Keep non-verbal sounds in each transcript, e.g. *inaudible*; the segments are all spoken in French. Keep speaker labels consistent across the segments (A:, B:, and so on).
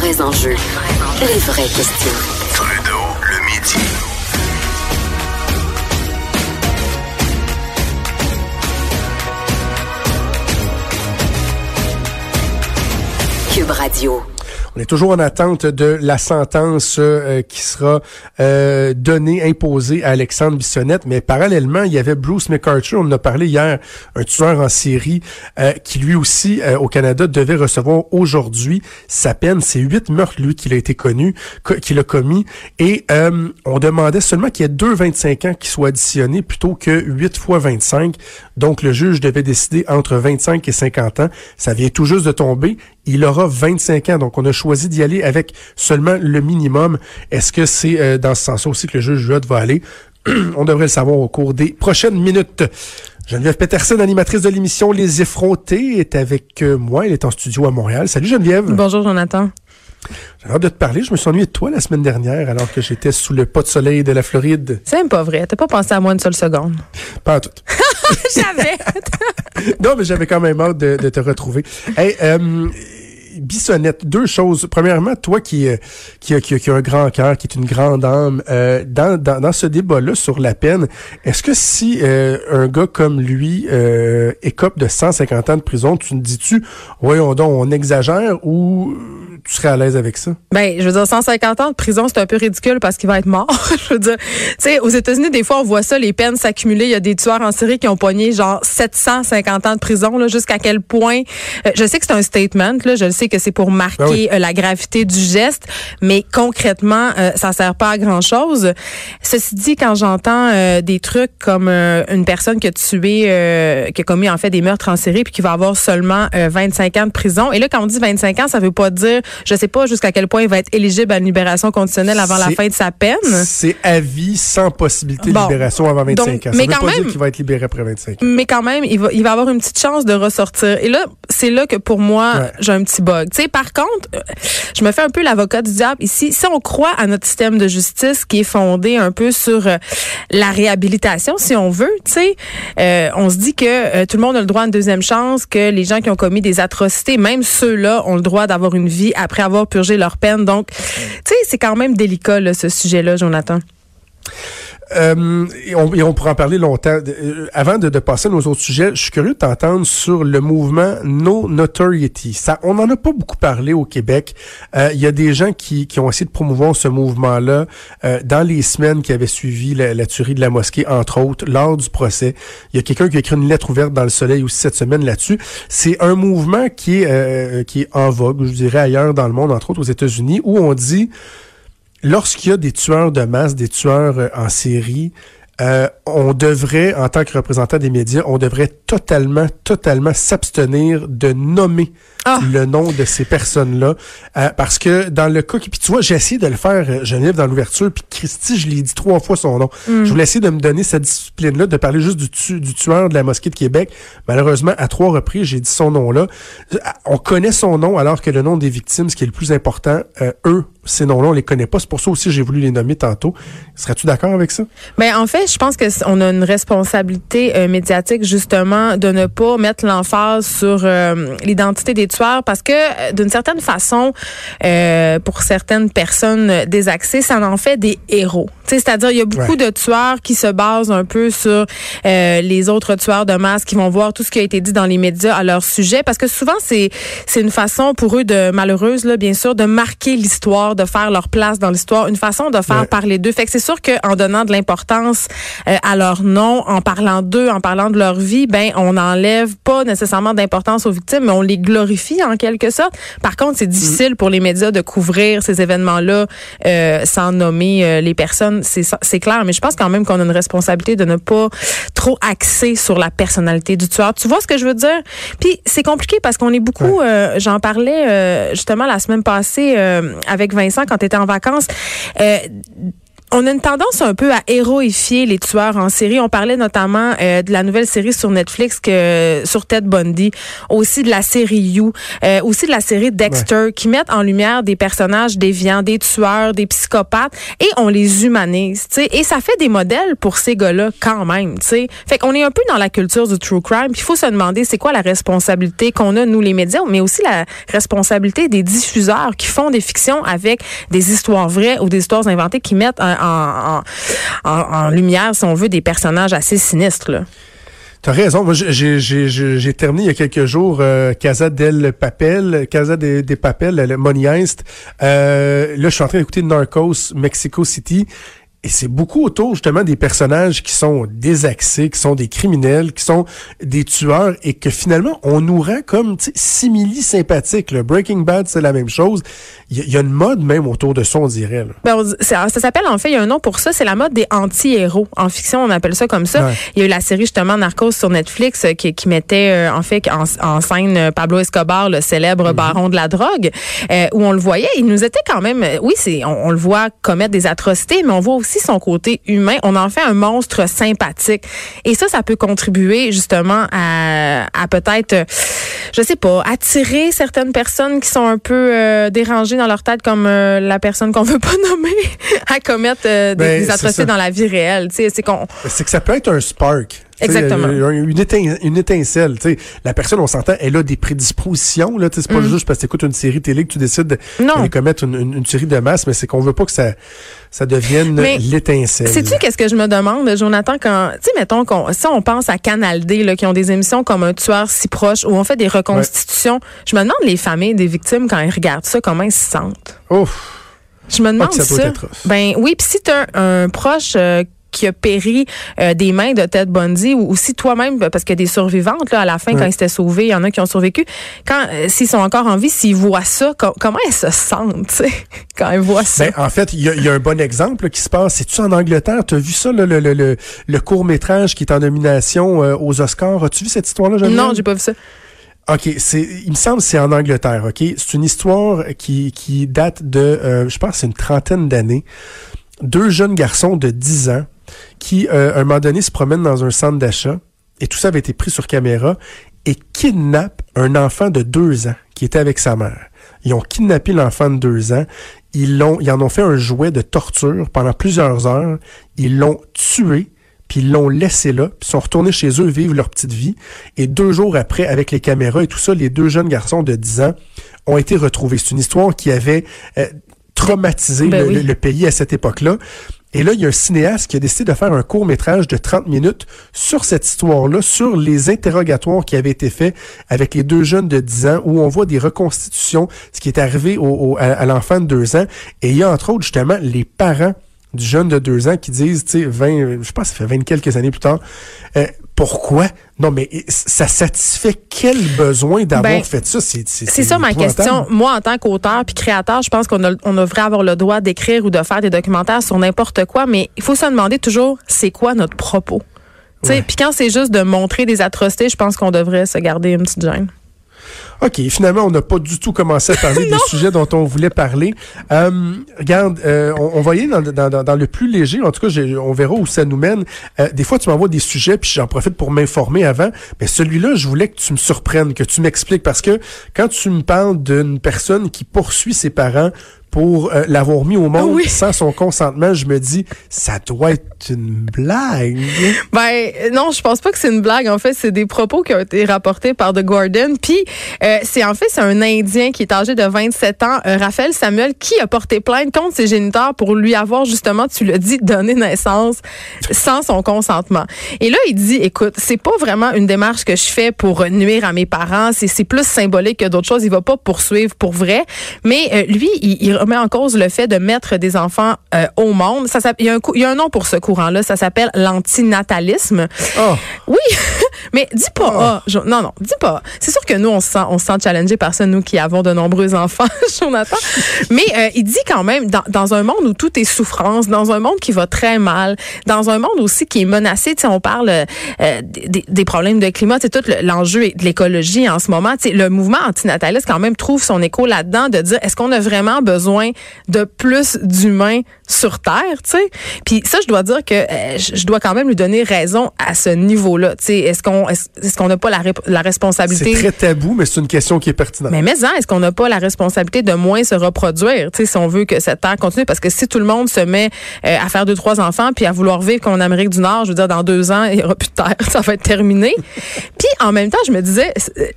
A: vrais enjeux, les vraies questions.
B: Trudeau, le midi.
A: Cube Radio.
C: On est toujours en attente de la sentence euh, qui sera euh, donnée, imposée à Alexandre Bissonnette. Mais parallèlement, il y avait Bruce McArthur, on en a parlé hier, un tueur en série euh, qui lui aussi, au Canada, devait recevoir aujourd'hui sa peine. C'est huit meurtres, lui, qu'il a été connu, qu'il a commis. Et on demandait seulement qu'il y ait deux 25 ans qui soient additionnés plutôt que 8 fois 25. Donc, le juge devait décider entre 25 et 50 ans. Ça vient tout juste de tomber. Il aura 25 ans. Donc, on a choisi d'y aller avec seulement le minimum. Est-ce que c'est euh, dans ce sens aussi que le juge Judd va aller? *clears throat* On devrait le savoir au cours des prochaines minutes. Geneviève Peterson, animatrice de l'émission Les Effrontés, est avec euh, moi. Elle est en studio à Montréal. Salut Geneviève.
D: Bonjour Jonathan.
C: J'ai hâte de te parler. Je me suis ennuyé de toi la semaine dernière alors que j'étais sous le pas de soleil de la Floride.
D: C'est même pas vrai. T'as pas pensé à moi une seule seconde. *laughs*
C: Pas à tout. *laughs*
D: j'avais. *laughs*
C: non, mais j'avais quand même hâte de, te retrouver. Hey, euh, Bissonnette, deux choses. Premièrement, toi qui, euh, qui, qui, qui a un grand cœur, qui est une grande âme, euh, dans, dans, dans, ce débat-là sur la peine, est-ce que si euh, un gars comme lui euh, écope de 150 ans de prison, tu me dis-tu, voyons donc, on exagère ou tu serais à l'aise avec ça?
D: Ben, je veux dire, 150 ans de prison, c'est un peu ridicule parce qu'il va être mort. *laughs* je veux dire, tu sais, aux États-Unis, des fois, on voit ça, les peines s'accumuler. Il y a des tueurs en série qui ont pogné genre 750 ans de prison, là, jusqu'à quel point. je sais que c'est un statement, là, je le sais que c'est pour marquer ben euh, la gravité du geste, mais concrètement, euh, ça sert pas à grand chose. Ceci dit, quand j'entends euh, des trucs comme une personne qui a tué, qui a commis en fait des meurtres en série, puis qui va avoir seulement 25 ans de prison, et là quand on dit 25 ans, ça veut pas dire, je sais pas jusqu'à quel point il va être éligible à une libération conditionnelle avant la fin de sa peine.
C: C'est à vie sans possibilité de libération avant 25 ans. Ça mais veut quand pas même, dire qu'il va être libéré après 25 ans.
D: Mais quand même, il va, il va avoir une petite chance de ressortir. Et là, c'est là que pour moi, j'ai un petit par contre, euh, je me fais un peu l'avocat du diable ici. Si on croit à notre système de justice qui est fondé un peu sur euh, la réhabilitation, si on veut, euh, on se dit que tout le monde a le droit à une deuxième chance, que les gens qui ont commis des atrocités, même ceux-là, ont le droit d'avoir une vie après avoir purgé leur peine. Donc, tu sais, c'est quand même délicat, ce sujet-là, Jonathan.
C: Euh, et, on, et, on, pourra en parler longtemps. Euh, avant de, de, passer à nos autres sujets, je suis curieux de t'entendre sur le mouvement No Notoriety. Ça, on n'en a pas beaucoup parlé au Québec. Euh, il y a des gens qui, qui, ont essayé de promouvoir ce mouvement-là dans les semaines qui avaient suivi la, la, tuerie de la mosquée, entre autres, lors du procès. Il y a quelqu'un qui a écrit une lettre ouverte dans le Soleil aussi cette semaine là-dessus. C'est un mouvement qui est, qui est en vogue, je dirais ailleurs dans le monde, entre autres aux États-Unis, où on dit lorsqu'il y a des tueurs de masse, des tueurs euh, en série, euh, on devrait, en tant que représentant des médias, on devrait totalement, totalement s'abstenir de nommer ah. le nom de ces personnes-là. Euh, parce que dans le cas, puis tu vois, j'ai essayé de le faire, Geneviève, dans l'ouverture, puis Christy, je l'ai dit trois fois son nom. Mm. Je voulais essayer de me donner cette discipline-là, de parler juste du, du tueur de la mosquée de Québec. Malheureusement, à trois reprises, j'ai dit son nom-là. On connaît son nom, alors que le nom des victimes, ce qui est le plus important, eux, ces noms-là, on les connaît pas. C'est pour ça aussi que j'ai voulu les nommer tantôt. Serais-tu d'accord avec ça?
D: Ben, en fait, je pense que on a une responsabilité euh, médiatique, justement, de ne pas mettre l'emphase sur euh, l'identité des tueurs parce que, euh, d'une certaine façon, pour certaines personnes désaxées, ça en fait des héros. C'est-à-dire, il y a beaucoup de tueurs qui se basent un peu sur les autres tueurs de masse qui vont voir tout ce qui a été dit dans les médias à leur sujet parce que souvent, c'est c'est une façon pour eux de, malheureuse, là, bien sûr, de marquer l'histoire de faire leur place dans l'histoire, une façon de faire parler d'eux. Fait que c'est sûr qu'en donnant de l'importance euh, à leur nom, en parlant d'eux, en parlant de leur vie, ben on n'enlève pas nécessairement d'importance aux victimes, mais on les glorifie en quelque sorte. Par contre, c'est difficile pour les médias de couvrir ces événements-là euh, sans nommer euh, les personnes. C'est clair, mais je pense quand même qu'on a une responsabilité de ne pas trop axer sur la personnalité du tueur. Tu vois ce que je veux dire? Puis c'est compliqué parce qu'on est beaucoup, j'en parlais justement la semaine passée avec Vincent quand tu étais en vacances. Euh, on a une tendance un peu à héroïfier les tueurs en série. On parlait notamment euh, de la nouvelle série sur Netflix que sur Ted Bundy, aussi de la série You, euh, aussi de la série Dexter, qui mettent en lumière des personnages déviants, des tueurs, des psychopathes, et on les humanise. sais. Et ça fait des modèles pour ces gars-là quand même. sais. Fait qu'on est un peu dans la culture du true crime. Il faut se demander c'est quoi la responsabilité qu'on a nous les médias, mais aussi la responsabilité des diffuseurs qui font des fictions avec des histoires vraies ou des histoires inventées qui mettent un en, lumière, si on veut, des personnages assez sinistres. Là.
C: T'as raison. Moi, j'ai terminé il y a quelques jours euh, Casa del Papel, Casa des de Papel, le Money Heist. Euh, là, je suis en train d'écouter Narcos, Mexico City. Et c'est beaucoup autour justement des personnages qui sont désaxés, qui sont des criminels, qui sont des tueurs et que finalement on nous rend comme simili sympathiques. Le Breaking Bad, c'est la même chose. Il y, a une mode même autour de ça, on dirait.
D: Ben, ça, s'appelle en fait, il y a un nom pour ça, c'est la mode des anti-héros. En fiction, on appelle ça comme ça. Il y a eu la série justement Narcos sur Netflix euh, qui, qui mettait euh, en fait en, scène euh, Pablo Escobar, le célèbre mhm. baron de la drogue, où on le voyait. Il nous était quand même, oui, c'est on, on le voit commettre des atrocités, mais on voit aussi son côté humain. On en fait un monstre sympathique. Et ça, ça peut contribuer justement à, à peut-être, je sais pas, attirer certaines personnes qui sont un peu euh, dérangées dans leur tête, comme euh, la personne qu'on veut pas *laughs* nommer, à commettre euh, des, ben, atrocités dans la vie réelle. C'est qu'on.
C: C'est que ça peut être un spark.
D: Exactement.
C: Une, étincelle, une étincelle. La personne, on s'entend, elle a des prédispositions. Là, c'est pas mm. juste parce que tu écoutes une série télé que tu décides de commettre une, une, série de masse, mais c'est qu'on veut pas que ça, ça devienne l'étincelle.
D: Sais-tu qu'est-ce que je me demande, Jonathan, quand, tu sais, mettons, qu'on, si on pense à Canal D, là, qui ont des émissions comme Un tueur si proche, où on fait des reconstitutions, je me demande les familles des victimes, quand ils regardent ça, comment ils se sentent.
C: Ouf.
D: Je me demande ça. ça. Ben oui, puis si tu as un, proche euh, qui a péri euh, des mains de Ted Bundy ou aussi toi-même parce qu'il y a des survivantes là à la fin quand ils s'étaient sauvés, il y en a qui ont survécu. Quand euh, s'ils sont encore en vie, s'ils voient ça, comment elles se sentent *laughs* quand ils voient ça?
C: Ben, en fait, il y, a un bon exemple qui se passe. C'est-tu en Angleterre? Tu as vu ça le, le, le, le court métrage qui est en nomination euh, aux Oscars? As-tu vu cette histoire-là
D: Non, j'ai pas vu ça.
C: OK, c'est il me semble c'est en Angleterre, OK? C'est une histoire qui, qui date de je pense c'est une trentaine d'années. Deux jeunes garçons de 10 ans qui, euh, à un moment donné, se promène dans un centre d'achat, et tout ça avait été pris sur caméra, et kidnappe un enfant de deux ans qui était avec sa mère. Ils ont kidnappé l'enfant de deux ans, ils l'ont, ils en ont fait un jouet de torture pendant plusieurs heures, ils l'ont tué, puis ils l'ont laissé là, puis sont retournés chez eux vivre leur petite vie. Et deux jours après, avec les caméras et tout ça, les deux jeunes garçons de 10 ans ont été retrouvés. C'est une histoire qui avait euh, traumatisé ben le, pays à cette époque-là. Et là, il y a un cinéaste qui a décidé de faire un court métrage de 30 minutes sur cette histoire-là, sur les interrogatoires qui avaient été faits avec les deux jeunes de 10 ans, où on voit des reconstitutions, ce qui est arrivé au, à, l'enfant de 2 ans. Et il y a entre autres justement les parents du jeune de 2 ans qui disent, tu sais, 20, je pense ça fait 20 quelques années plus tard, euh, pourquoi? Non, mais ça satisfait quel besoin d'avoir ben, fait ça?
D: C'est ça ma question. Moi, en tant qu'auteur puis créateur, je pense qu'on on devrait avoir le droit d'écrire ou de faire des documentaires sur n'importe quoi, mais il faut se demander toujours, c'est quoi notre propos? Puis quand c'est juste de montrer des atrocités, je pense qu'on devrait se garder une petite gêne.
C: OK, finalement, on n'a pas du tout commencé à parler *laughs* des sujets dont on voulait parler. Euh, regarde, euh, on, va y aller dans, dans, dans, le plus léger. En tout cas, on verra où ça nous mène. Euh, des fois, tu m'envoies des sujets, puis j'en profite pour m'informer avant. Mais celui-là, je voulais que tu me surprennes, que tu m'expliques. Parce que quand tu me parles d'une personne qui poursuit ses parents pour euh, l'avoir mis au monde sans son consentement, je me dis ça doit être une blague.
D: Ben non, je pense pas que c'est une blague. En fait, c'est des propos qui ont été rapportés par The Gordon. Puis euh, c'est en fait c'est un Indien qui est âgé de 27 ans, euh, Raphaël Samuel, qui a porté plainte contre ses géniteurs pour lui avoir justement, tu l'as dit, donné naissance sans son consentement. Et là, il dit, écoute, c'est pas vraiment une démarche que je fais pour nuire à mes parents. C'est c'est plus symbolique que d'autres choses. Il va pas poursuivre pour vrai. Mais lui, il, il remet en cause le fait de mettre des enfants euh, au monde. Ça, il, y a un, il y a un nom pour ce courant-là. Ça s'appelle l'antinatalisme. Oh. Oui, *laughs* mais dis pas. Oh. non, non, dis pas. C'est sûr que nous, on se sent, on se sent challengé par ça, nous qui avons de nombreux enfants, *laughs* Jonathan. mais euh, il dit quand même, dans, dans, un monde où tout est souffrance, dans un monde qui va très mal, dans un monde aussi qui est menacé, tu sais, on parle euh, des, des, problèmes de climat, c'est tout l'enjeu de l'écologie en ce moment. Tu sais, le mouvement antinataliste quand même trouve son écho là-dedans de dire, est-ce qu'on a vraiment besoin besoin de plus d'humains sur Terre, tu sais. Puis ça, je dois dire que euh, je dois quand même lui donner raison à ce niveau-là. Tu sais, est-ce qu'on est-ce qu'on n'a pas la, la responsabilité?
C: C'est très tabou, mais c'est une question qui est pertinente.
D: Mais mais hein, est-ce qu'on n'a pas la responsabilité de moins se reproduire, tu sais, si on veut que cette terre continue, parce que si tout le monde se met euh, à faire deux trois enfants puis à vouloir vivre comme en Amérique du Nord, je veux dire dans deux ans il n'y aura plus de terre, *laughs* ça va être terminé. *laughs* puis en même temps, je me disais,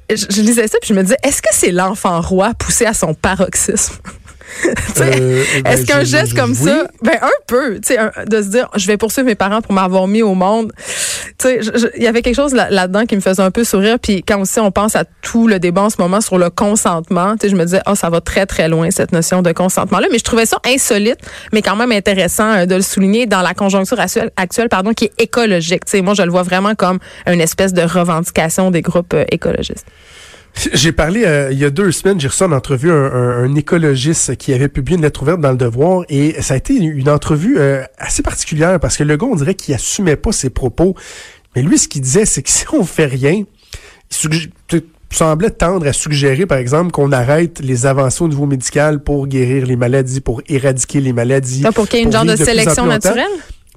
D: je, lisais ça puis je me disais, est-ce que c'est l'enfant roi poussé à son paroxysme? *laughs* Euh, ben, est-ce qu'un geste comme ça, ben un peu, de se dire, je vais poursuivre mes parents pour m'avoir mis au monde. Il y avait quelque chose là-dedans qui me faisait un peu sourire. Puis quand aussi on pense à tout le débat en ce moment sur le consentement, je me disais, oh, ça va très très loin cette notion de consentement-là. Mais je trouvais ça insolite, mais quand même intéressant euh, de le souligner dans la conjoncture actuelle, actuelle pardon, qui est écologique. sais moi, je le vois vraiment comme une espèce de revendication des groupes euh, écologistes.
C: J'ai parlé euh, il y a deux semaines, j'ai reçu en entrevue un, un, écologiste qui avait publié une lettre ouverte dans le Devoir et ça a été une entrevue euh, assez particulière parce que le gars, on dirait qu'il assumait pas ses propos. Mais lui, ce qu'il disait, c'est que si on fait rien, il semblait tendre à suggérer, par exemple, qu'on arrête les avancées au niveau médical pour guérir les maladies, pour éradiquer les maladies.
D: pour qu'il y ait une genre de sélection naturelle?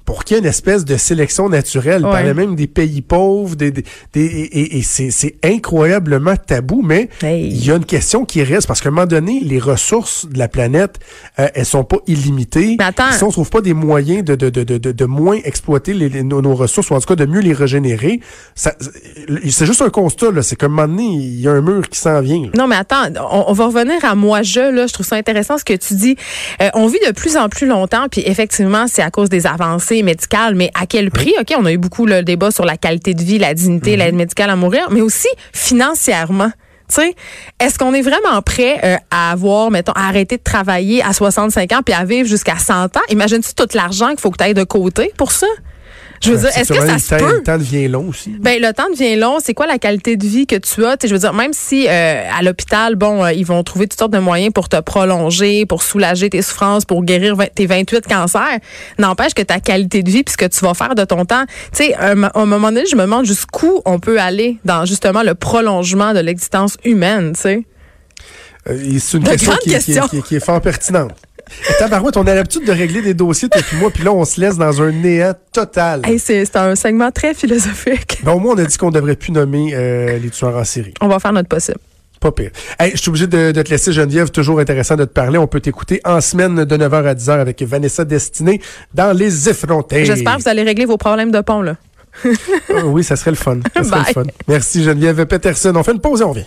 C: Pour qu'il y ait une espèce de sélection naturelle. Il parlait même des pays pauvres, des, des, et, et c'est incroyablement tabou, mais il y a une question qui reste, parce qu'à un moment donné, les ressources de la planète, euh, elles sont pas illimitées.
D: Mais attends.
C: Si on trouve pas des moyens de, de, de, de, de moins exploiter les, nos, ressources, ou en tout cas de mieux les régénérer, c'est juste un constat, c'est qu'à un moment donné, il y a un mur qui s'en vient.
D: Non, mais attends, on, va revenir à moi-je, là, je trouve ça intéressant ce que tu dis. Euh, on vit de plus en plus longtemps, puis effectivement, c'est à cause des avancées médicale, mais à quel prix? OK, on a eu beaucoup le débat sur la qualité de vie, la dignité, mhm. l'aide médicale à mourir, mais aussi financièrement. Est-ce qu'on est vraiment prêt euh, à avoir, mettons, à arrêter de travailler à 65 ans puis à vivre jusqu'à 100 ans? Imagine-tu tout l'argent qu'il faut que tu ailles de côté pour ça? Je veux dire, est-ce que ça se peut?
C: Le temps devient long aussi.
D: Ben, le temps devient long. C'est quoi la qualité de vie que tu as? je veux dire, même si euh, à l'hôpital, bon, euh, ils vont trouver toutes sortes de moyens pour te prolonger, pour soulager tes souffrances, pour guérir tes 28 cancers, n'empêche que ta qualité de vie puis ce que tu vas faire de ton temps, tu sais, à un, moment donné, je me demande jusqu'où on peut aller dans justement le prolongement de l'existence humaine, tu sais.
C: Euh, c'est une question qui, est fort pertinente. *laughs* Tabarouette, on a l'habitude de régler des dossiers, toi et moi, puis là, on se laisse dans un néant total.
D: c'est un segment très philosophique.
C: Ben, au moins, on a dit qu'on devrait plus nommer euh, les tueurs en série.
D: On va faire notre possible.
C: Pas pire. je suis obligé de, te laisser, Geneviève. Toujours intéressant de te parler. On peut t'écouter en semaine de 9h à 10h avec Vanessa Destinée dans Les Effrontés.
D: J'espère que vous allez régler vos problèmes de pont, là. *laughs*
C: Oui, ça serait le fun. Ça serait le fun. Merci, Geneviève Peterson. On fait une pause et on vient.